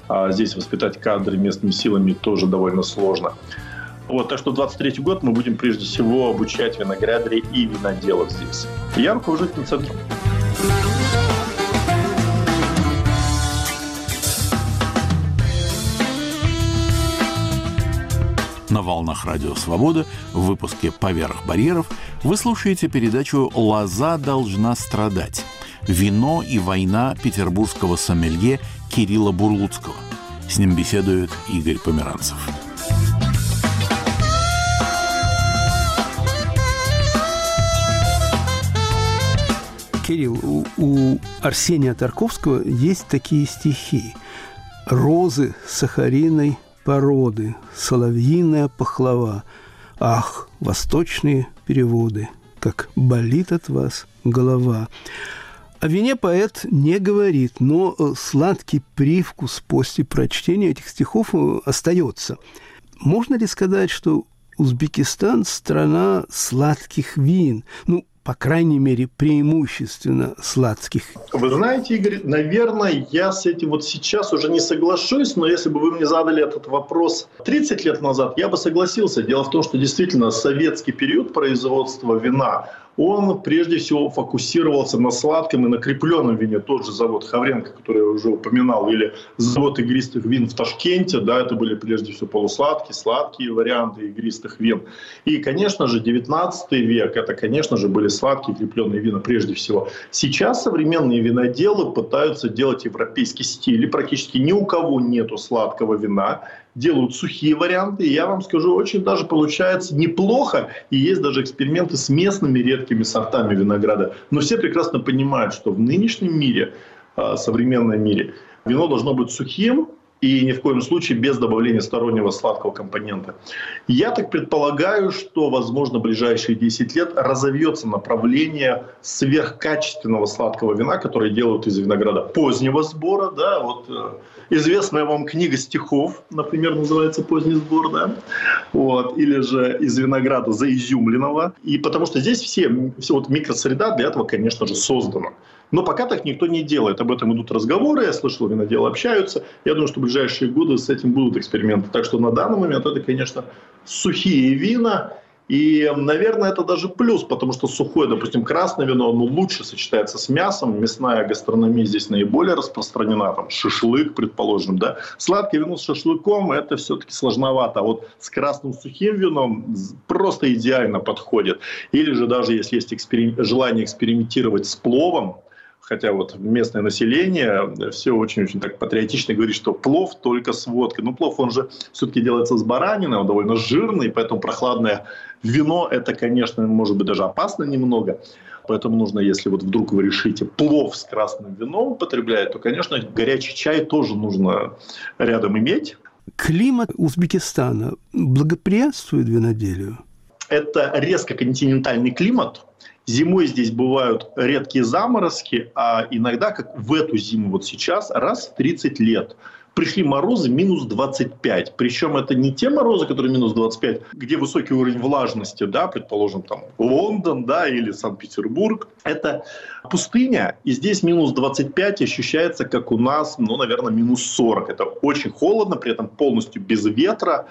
А здесь воспитать кадры местными силами тоже довольно сложно. Вот, так что 23 год мы будем прежде всего обучать виноградарей и виноделов здесь. Я руководитель центра. На волнах Радио Свобода в выпуске «Поверх барьеров» вы слушаете передачу «Лоза должна страдать. Вино и война петербургского сомелье Кирилла Бурлуцкого». С ним беседует Игорь Померанцев. Кирилл, у, у Арсения Тарковского есть такие стихи. «Розы сахариной породы, соловьиная пахлава. Ах, восточные переводы, как болит от вас голова. О вине поэт не говорит, но э, сладкий привкус после прочтения этих стихов э, остается. Можно ли сказать, что Узбекистан – страна сладких вин? Ну, по крайней мере, преимущественно сладких. Вы знаете, Игорь, наверное, я с этим вот сейчас уже не соглашусь, но если бы вы мне задали этот вопрос 30 лет назад, я бы согласился. Дело в том, что действительно советский период производства вина, он прежде всего фокусировался на сладком и на крепленном вине. Тот же завод Хавренко, который я уже упоминал, или завод игристых вин в Ташкенте, да, это были прежде всего полусладкие, сладкие варианты игристых вин. И, конечно же, 19 век, это, конечно же, были сладкие крепленные вина прежде всего. Сейчас современные виноделы пытаются делать европейский стиль, и практически ни у кого нету сладкого вина, делают сухие варианты, и я вам скажу, очень даже получается неплохо, и есть даже эксперименты с местными редкими сортами винограда. Но все прекрасно понимают, что в нынешнем мире, а, современном мире, вино должно быть сухим, и ни в коем случае без добавления стороннего сладкого компонента. Я так предполагаю, что, возможно, в ближайшие 10 лет разовьется направление сверхкачественного сладкого вина, которое делают из винограда позднего сбора. Да, вот, э, известная вам книга стихов, например, называется «Поздний сбор», да? вот, или же из винограда заизюмленного. И потому что здесь все, все вот микросреда для этого, конечно же, создана. Но пока так никто не делает. Об этом идут разговоры, я слышал, виноделы общаются. Я думаю, что в ближайшие годы с этим будут эксперименты. Так что на данный момент это, конечно, сухие вина. И, наверное, это даже плюс, потому что сухое, допустим, красное вино, оно лучше сочетается с мясом. Мясная гастрономия здесь наиболее распространена, там шашлык, предположим, да. Сладкое вино с шашлыком – это все-таки сложновато. А вот с красным сухим вином просто идеально подходит. Или же даже если есть эксперим... желание экспериментировать с пловом, хотя вот местное население все очень-очень так патриотично говорит, что плов только с водкой. Но плов, он же все-таки делается с баранины, он довольно жирный, поэтому прохладное вино, это, конечно, может быть даже опасно немного. Поэтому нужно, если вот вдруг вы решите плов с красным вином употреблять, то, конечно, горячий чай тоже нужно рядом иметь. Климат Узбекистана благоприятствует виноделию? Это резко континентальный климат, Зимой здесь бывают редкие заморозки, а иногда, как в эту зиму вот сейчас, раз в 30 лет пришли морозы минус 25. Причем это не те морозы, которые минус 25, где высокий уровень влажности, да, предположим, там Лондон, да, или Санкт-Петербург. Это пустыня, и здесь минус 25 ощущается, как у нас, ну, наверное, минус 40. Это очень холодно, при этом полностью без ветра.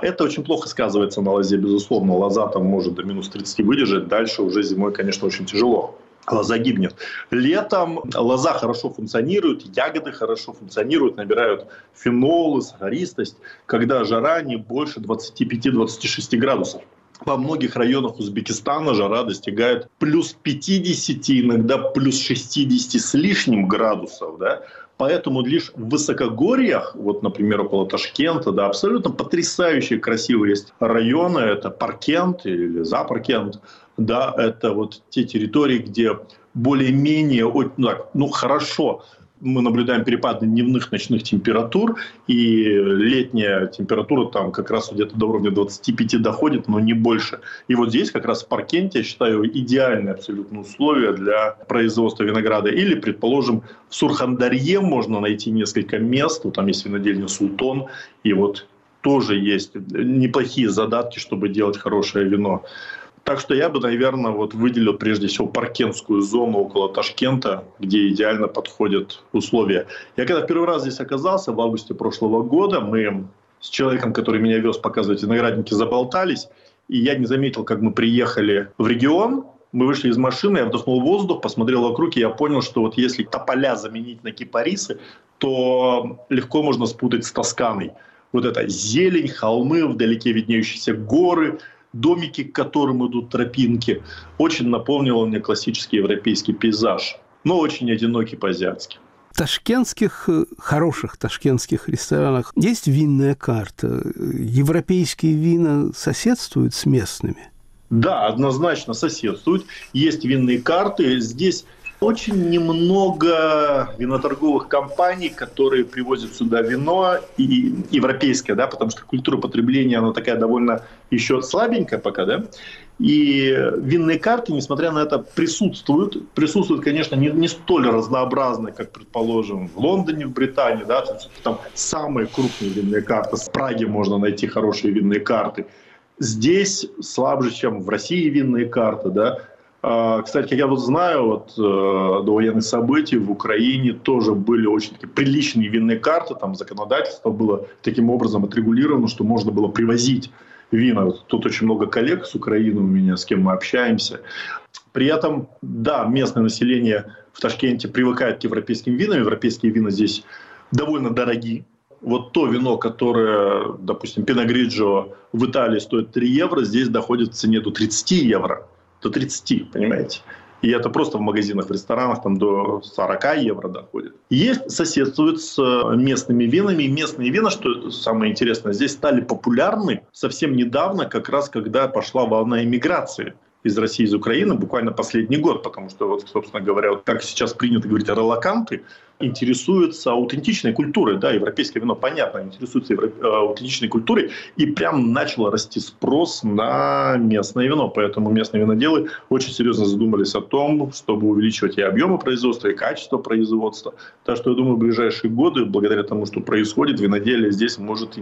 Это очень плохо сказывается на лозе, безусловно. Лоза там может до минус 30 выдержать. Дальше уже зимой, конечно, очень тяжело лоза гибнет. Летом лоза хорошо функционирует, ягоды хорошо функционируют, набирают фенолы, сахаристость, когда жара не больше 25-26 градусов. Во многих районах Узбекистана жара достигает плюс 50, иногда плюс 60 с лишним градусов. Да? Поэтому лишь в высокогорьях, вот, например, около Ташкента, да, абсолютно потрясающие красивые есть районы. Это Паркент или Запаркент. Да, это вот те территории, где более-менее, ну, так, ну хорошо, мы наблюдаем перепады дневных, ночных температур, и летняя температура там как раз где-то до уровня 25 доходит, но не больше. И вот здесь как раз в Паркенте, я считаю, идеальные абсолютно условия для производства винограда. Или, предположим, в Сурхандарье можно найти несколько мест, там есть винодельня Султон, и вот тоже есть неплохие задатки, чтобы делать хорошее вино. Так что я бы, наверное, вот выделил прежде всего паркенскую зону около Ташкента, где идеально подходят условия. Я когда первый раз здесь оказался, в августе прошлого года, мы с человеком, который меня вез показывать виноградники, заболтались, и я не заметил, как мы приехали в регион, мы вышли из машины, я вдохнул воздух, посмотрел вокруг, и я понял, что вот если тополя заменить на кипарисы, то легко можно спутать с Тосканой. Вот это зелень, холмы, вдалеке виднеющиеся горы – домики, к которым идут тропинки. Очень напомнило мне классический европейский пейзаж, но очень одинокий по-азиатски. В ташкентских, э, хороших ташкентских ресторанах есть винная карта. Европейские вина соседствуют с местными? Да, однозначно соседствуют. Есть винные карты. Здесь очень немного виноторговых компаний, которые привозят сюда вино и европейское, да, потому что культура потребления, она такая довольно еще слабенькая пока, да, и винные карты, несмотря на это, присутствуют. Присутствуют, конечно, не, не столь разнообразные, как, предположим, в Лондоне, в Британии. Да, там, там самые крупные винные карты. В Праге можно найти хорошие винные карты. Здесь слабже, чем в России винные карты. Да. А, кстати, я вот знаю, вот э, до военных событий в Украине тоже были очень такие приличные винные карты, там законодательство было таким образом отрегулировано, что можно было привозить вина. Вот тут очень много коллег с Украины у меня, с кем мы общаемся. При этом, да, местное население в Ташкенте привыкает к европейским винам. Европейские вина здесь довольно дорогие. Вот то вино, которое, допустим, Пиногриджо в Италии стоит 3 евро, здесь доходит в цене до 30 евро до 30, понимаете? И это просто в магазинах, в ресторанах там до 40 евро доходит. Есть, соседствуют с э, местными винами. И местные вина, что самое интересное, здесь стали популярны совсем недавно, как раз когда пошла волна иммиграции из России, из Украины, буквально последний год, потому что, вот, собственно говоря, вот как сейчас принято говорить, релаканты интересуются аутентичной культурой, да, европейское вино, понятно, интересуется евро... Э, аутентичной культурой, и прям начал расти спрос на местное вино, поэтому местные виноделы очень серьезно задумались о том, чтобы увеличивать и объемы производства, и качество производства. Так что, я думаю, в ближайшие годы, благодаря тому, что происходит, виноделие здесь может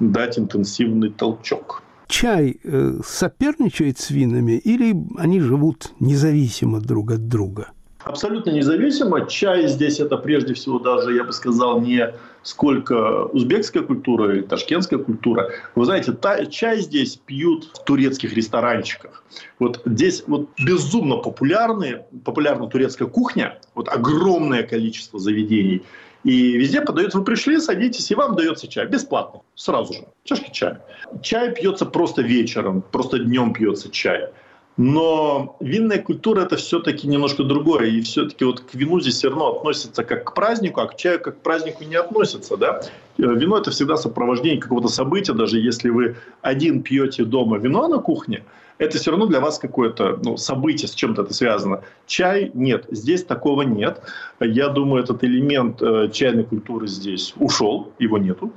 дать интенсивный толчок чай э, соперничает с винами или они живут независимо друг от друга? Абсолютно независимо. Чай здесь это прежде всего даже, я бы сказал, не сколько узбекская культура или ташкентская культура. Вы знаете, та, чай здесь пьют в турецких ресторанчиках. Вот здесь вот безумно популярны, популярна турецкая кухня, вот огромное количество заведений – и везде подают, вы пришли, садитесь, и вам дается чай. Бесплатно. Сразу же. Чашки чая. Чай пьется просто вечером, просто днем пьется чай. Но винная культура это все-таки немножко другое. И все-таки вот к вину здесь все равно относится как к празднику, а к чаю как к празднику не относится. Да? Э, вино это всегда сопровождение какого-то события. Даже если вы один пьете дома вино на кухне, это все равно для вас какое-то ну, событие, с чем-то это связано. Чай нет, здесь такого нет. Я думаю, этот элемент э, чайной культуры здесь ушел, его нету.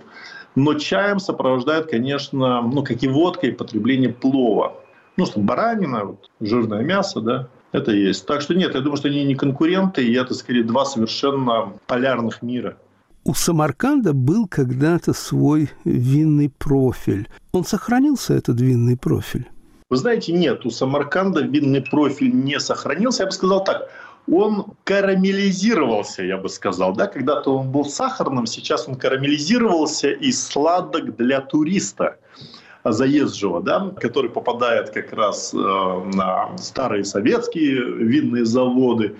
Но чаем сопровождает, конечно, ну, как и водкой, потребление плова. Ну, что баранина, вот, жирное мясо, да, это есть. Так что нет, я думаю, что они не конкуренты, и это скорее два совершенно полярных мира. У Самарканда был когда-то свой винный профиль. Он сохранился, этот винный профиль? Вы знаете, нет, у Самарканда винный профиль не сохранился. Я бы сказал так, он карамелизировался, я бы сказал. Да? Когда-то он был сахарным, сейчас он карамелизировался и сладок для туриста заезжего, да, который попадает как раз э, на старые советские винные заводы.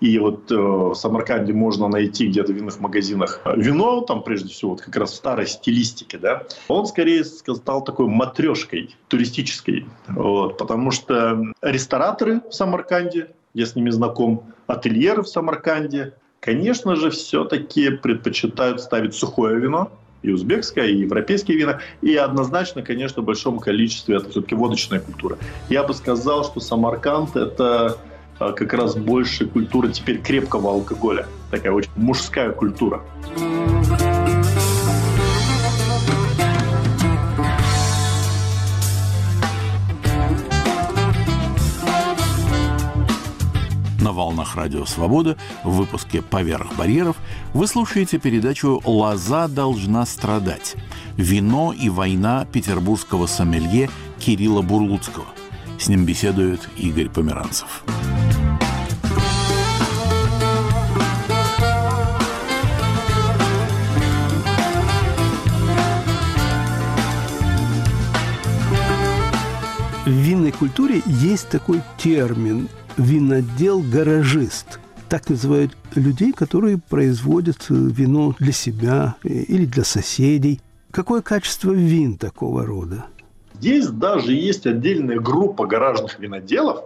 И вот э, в Самарканде можно найти где-то в винных магазинах вино, там прежде всего вот как раз в старой стилистике, да. Он скорее стал такой матрешкой туристической, вот, потому что рестораторы в Самарканде, я с ними знаком, ательеры в Самарканде, конечно же, все-таки предпочитают ставить сухое вино, и узбекское, и европейские вина. И однозначно, конечно, в большом количестве это все-таки водочная культура. Я бы сказал, что Самарканд – это а, как раз больше культура теперь крепкого алкоголя. Такая очень мужская культура. На волнах Радио Свобода в выпуске «Поверх барьеров» вы слушаете передачу «Лоза должна страдать. Вино и война петербургского сомелье Кирилла Бурлуцкого». С ним беседует Игорь Померанцев. В винной культуре есть такой термин винодел-гаражист. Так называют людей, которые производят вино для себя или для соседей. Какое качество вин такого рода? Здесь даже есть отдельная группа гаражных виноделов.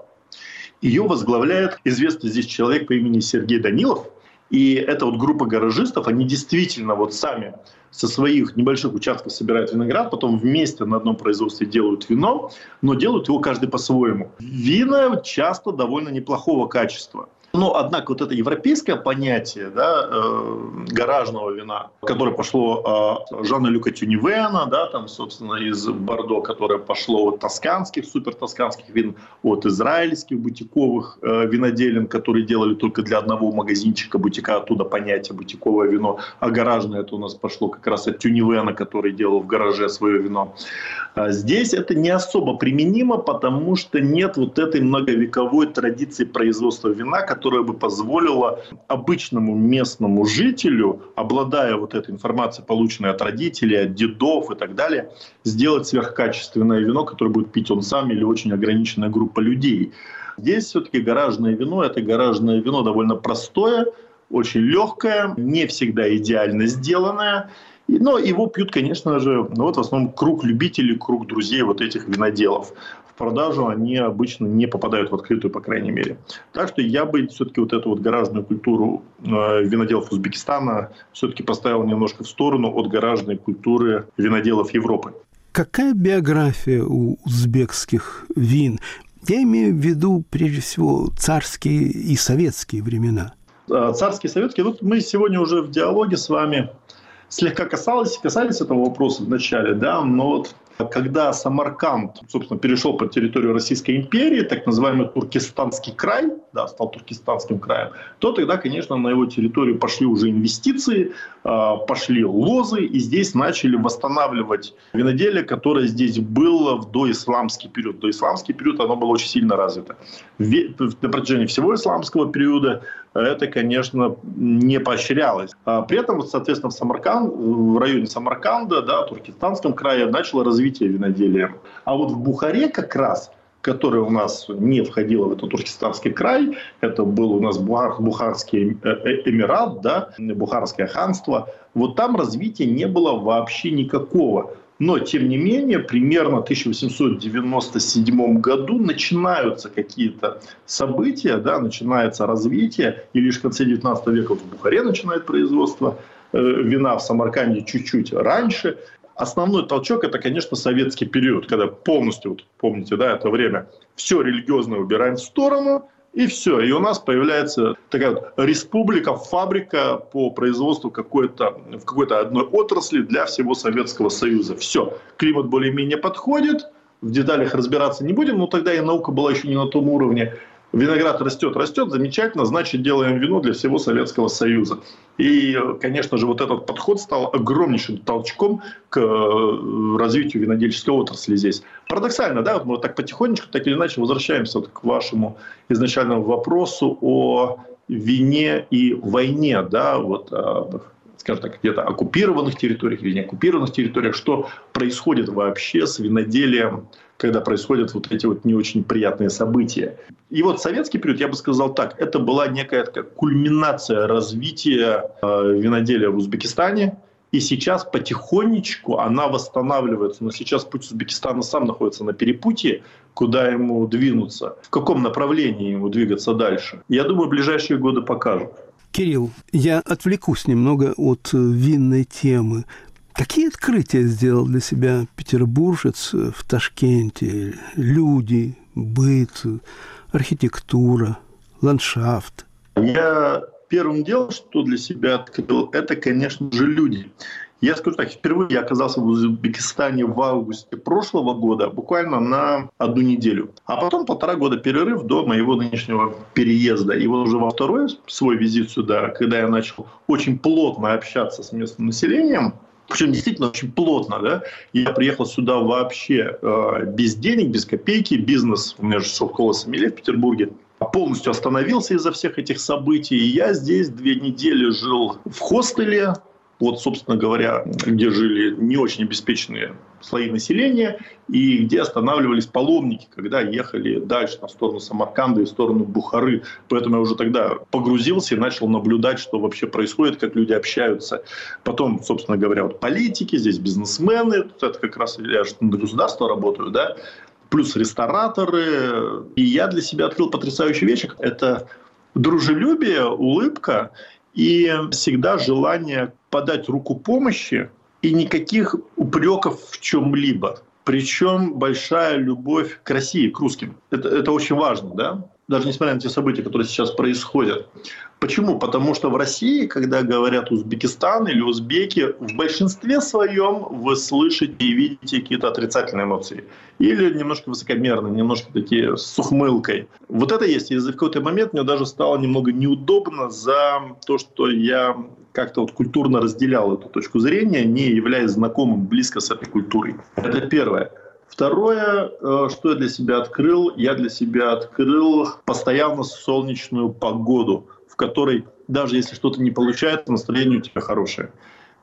Ее возглавляет известный здесь человек по имени Сергей Данилов. И эта вот группа гаражистов, они действительно вот сами со своих небольших участков собирают виноград, потом вместе на одном производстве делают вино, но делают его каждый по-своему. Вина часто довольно неплохого качества. Но, однако, вот это европейское понятие да, э, гаражного вина, которое пошло э, Жана Люка Тюнивена, да, там, собственно, из Бордо, которое пошло от тосканских, супер тосканских вин, от израильских бутиковых э, виноделин, которые делали только для одного магазинчика бутика, оттуда понятие бутиковое вино, а гаражное это у нас пошло как раз от Тюнивена, который делал в гараже свое вино. А здесь это не особо применимо, потому что нет вот этой многовековой традиции производства вина, которая бы позволила обычному местному жителю, обладая вот этой информацией, полученной от родителей, от дедов и так далее, сделать сверхкачественное вино, которое будет пить он сам или очень ограниченная группа людей. Здесь все-таки гаражное вино – это гаражное вино довольно простое, очень легкое, не всегда идеально сделанное – но его пьют, конечно же, ну, вот в основном круг любителей, круг друзей вот этих виноделов. В продажу они обычно не попадают в открытую, по крайней мере. Так что я бы все-таки вот эту вот гаражную культуру э, виноделов Узбекистана все-таки поставил немножко в сторону от гаражной культуры виноделов Европы. Какая биография у узбекских вин? Я имею в виду, прежде всего, царские и советские времена. Э, царские, советские. Вот мы сегодня уже в диалоге с вами слегка касались, касались этого вопроса в начале, да, но вот когда Самарканд, собственно, перешел под территорию Российской империи, так называемый Туркестанский край, да, стал Туркестанским краем, то тогда, конечно, на его территорию пошли уже инвестиции, а, пошли лозы, и здесь начали восстанавливать виноделие, которое здесь было в доисламский период. Доисламский период, оно было очень сильно развито. На протяжении всего исламского периода это, конечно, не поощрялось. А при этом, соответственно, в Самарканд, в районе Самарканда, да, в Туркестанском крае начало развитие виноделия. А вот в Бухаре как раз которая у нас не входила в этот Туркестанский край. Это был у нас Бухар, Бухарский э, э, Эмират, да, Бухарское ханство. Вот там развития не было вообще никакого. Но, тем не менее, примерно в 1897 году начинаются какие-то события, да, начинается развитие, и лишь в конце 19 века в Бухаре начинает производство э, вина в Самарканде чуть-чуть раньше. Основной толчок – это, конечно, советский период, когда полностью, вот, помните, да, это время, все религиозное убираем в сторону, и все. И у нас появляется такая вот республика, фабрика по производству какой-то, в какой-то одной отрасли для всего Советского Союза. Все. Климат более-менее подходит, в деталях разбираться не будем, но тогда и наука была еще не на том уровне. Виноград растет, растет, замечательно, значит, делаем вино для всего Советского Союза. И, конечно же, вот этот подход стал огромнейшим толчком к э, развитию винодельческой отрасли здесь. Парадоксально, да, вот мы вот так потихонечку, так или иначе, возвращаемся вот к вашему изначальному вопросу о вине и войне, да, вот а, скажем так, где-то оккупированных территориях или не оккупированных территориях, что происходит вообще с виноделием, когда происходят вот эти вот не очень приятные события. И вот советский период, я бы сказал так, это была некая такая кульминация развития э, виноделия в Узбекистане, и сейчас потихонечку она восстанавливается. Но сейчас путь Узбекистана сам находится на перепутье, куда ему двинуться, в каком направлении ему двигаться дальше. Я думаю, ближайшие годы покажут. Кирилл, я отвлекусь немного от э, винной темы. Какие открытия сделал для себя петербуржец в Ташкенте? Люди, быт, архитектура. ландшафт? Я первым делом, что для себя открыл, это, конечно же, люди. Я скажу так, впервые я оказался в Узбекистане в августе прошлого года, буквально на одну неделю. А потом полтора года перерыв до моего нынешнего переезда. И вот уже во второй свой визит сюда, когда я начал очень плотно общаться с местным населением, причем действительно очень плотно, да. Я приехал сюда вообще э, без денег, без копейки. Бизнес, у меня же школа сомелье в Петербурге, полностью остановился из-за всех этих событий. И я здесь две недели жил в хостеле, вот, собственно говоря, где жили не очень обеспеченные слои населения и где останавливались паломники, когда ехали дальше на сторону Самарканда и в сторону Бухары. Поэтому я уже тогда погрузился и начал наблюдать, что вообще происходит, как люди общаются. Потом, собственно говоря, вот политики, здесь бизнесмены, это как раз я же на государство работаю, да, плюс рестораторы. И я для себя открыл потрясающую вещь. Это дружелюбие, улыбка и всегда желание подать руку помощи и никаких упреков в чем-либо. Причем большая любовь к России, к русским. Это, это очень важно, да? Даже несмотря на те события, которые сейчас происходят. Почему? Потому что в России, когда говорят Узбекистан или узбеки, в большинстве своем вы слышите и видите какие-то отрицательные эмоции. Или немножко высокомерные, немножко такие с ухмылкой. Вот это есть. И за какой-то момент мне даже стало немного неудобно за то, что я как-то вот культурно разделял эту точку зрения, не являясь знакомым близко с этой культурой. Это первое. Второе, э, что я для себя открыл, я для себя открыл постоянно солнечную погоду в которой даже если что-то не получается, настроение у тебя хорошее.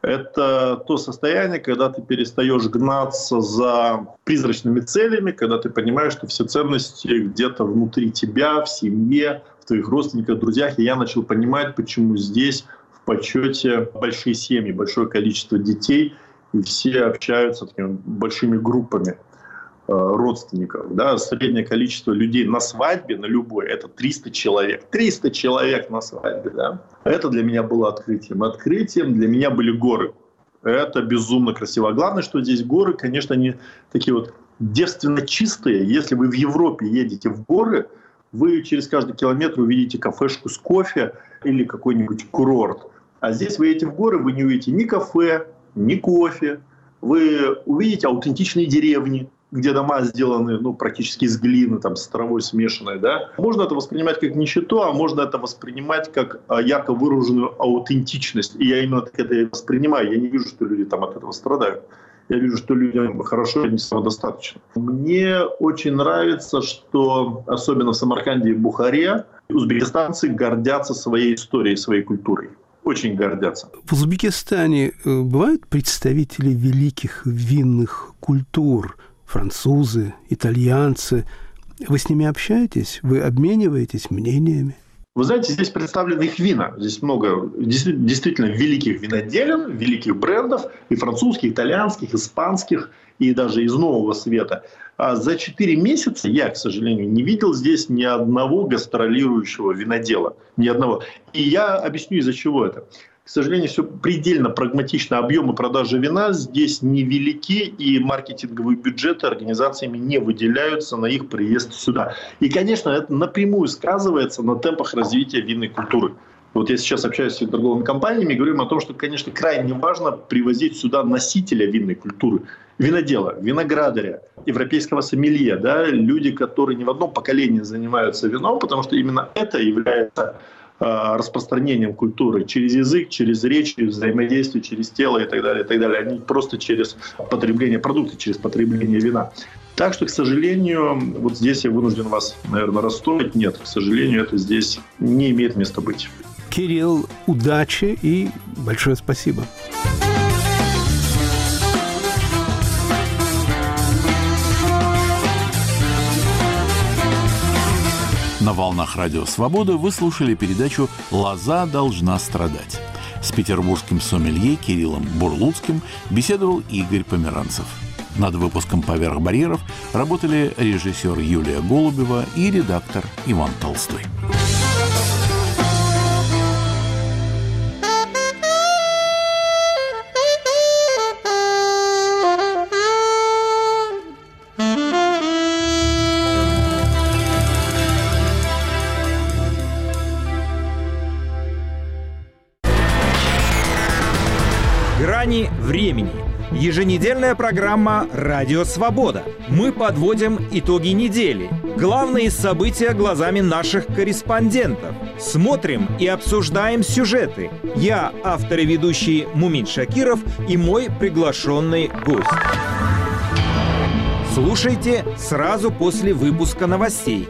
Это то состояние, когда ты перестаешь гнаться за призрачными целями, когда ты понимаешь, что все ценности где-то внутри тебя, в семье, в твоих родственниках, друзьях. И я начал понимать, почему здесь в почете большие семьи, большое количество детей, и все общаются такими большими группами. Э, родственников. Да, среднее количество людей на свадьбе, на любой, это 300 человек. 300 человек на свадьбе. Да? Это для меня было открытием. Открытием для меня были горы. Это безумно красиво. А главное, что здесь горы, конечно, они такие вот девственно чистые. Если вы в Европе едете в горы, вы через каждый километр увидите кафешку с кофе или какой-нибудь курорт. А здесь вы едете в горы, вы не увидите ни кафе, ни кофе. Вы увидите аутентичные деревни, где дома сделаны ну, практически из глины, там, с травой смешанной, да, можно это воспринимать как нищету, а можно это воспринимать как а, ярко выраженную аутентичность. И я именно так это и воспринимаю. Я не вижу, что люди там от этого страдают. Я вижу, что людям хорошо, они самодостаточно. Мне очень нравится, что особенно в Самарканде и Бухаре узбекистанцы гордятся своей историей, своей культурой очень гордятся. В Узбекистане э, бывают представители великих винных культур – французы, итальянцы. Вы с ними общаетесь? Вы обмениваетесь мнениями? Вы знаете, здесь представлены их вина. Здесь много действительно великих виноделин, великих брендов, и французских, итальянских, испанских, и даже из нового света. А за 4 месяца я, к сожалению, не видел здесь ни одного гастролирующего винодела. Ни одного. И я объясню, из-за чего это сожалению, все предельно прагматично. Объемы продажи вина здесь невелики, и маркетинговые бюджеты организациями не выделяются на их приезд сюда. И, конечно, это напрямую сказывается на темпах развития винной культуры. Вот я сейчас общаюсь с торговыми компаниями, говорим о том, что, конечно, крайне важно привозить сюда носителя винной культуры, винодела, виноградаря, европейского сомелье, да, люди, которые не в одном поколении занимаются вином, потому что именно это является распространением культуры через язык, через речь, через взаимодействие, через тело и так далее, и так далее, а не просто через потребление продукта, через потребление вина. Так что, к сожалению, вот здесь я вынужден вас, наверное, расстроить. Нет, к сожалению, это здесь не имеет места быть. Кирилл, удачи и большое спасибо. На волнах Радио Свобода вы слушали передачу «Лоза должна страдать». С петербургским сомелье Кириллом Бурлуцким беседовал Игорь Померанцев. Над выпуском «Поверх барьеров» работали режиссер Юлия Голубева и редактор Иван Толстой. Грани времени. Еженедельная программа «Радио Свобода». Мы подводим итоги недели. Главные события глазами наших корреспондентов. Смотрим и обсуждаем сюжеты. Я, автор и ведущий Мумин Шакиров и мой приглашенный гость. Слушайте сразу после выпуска новостей.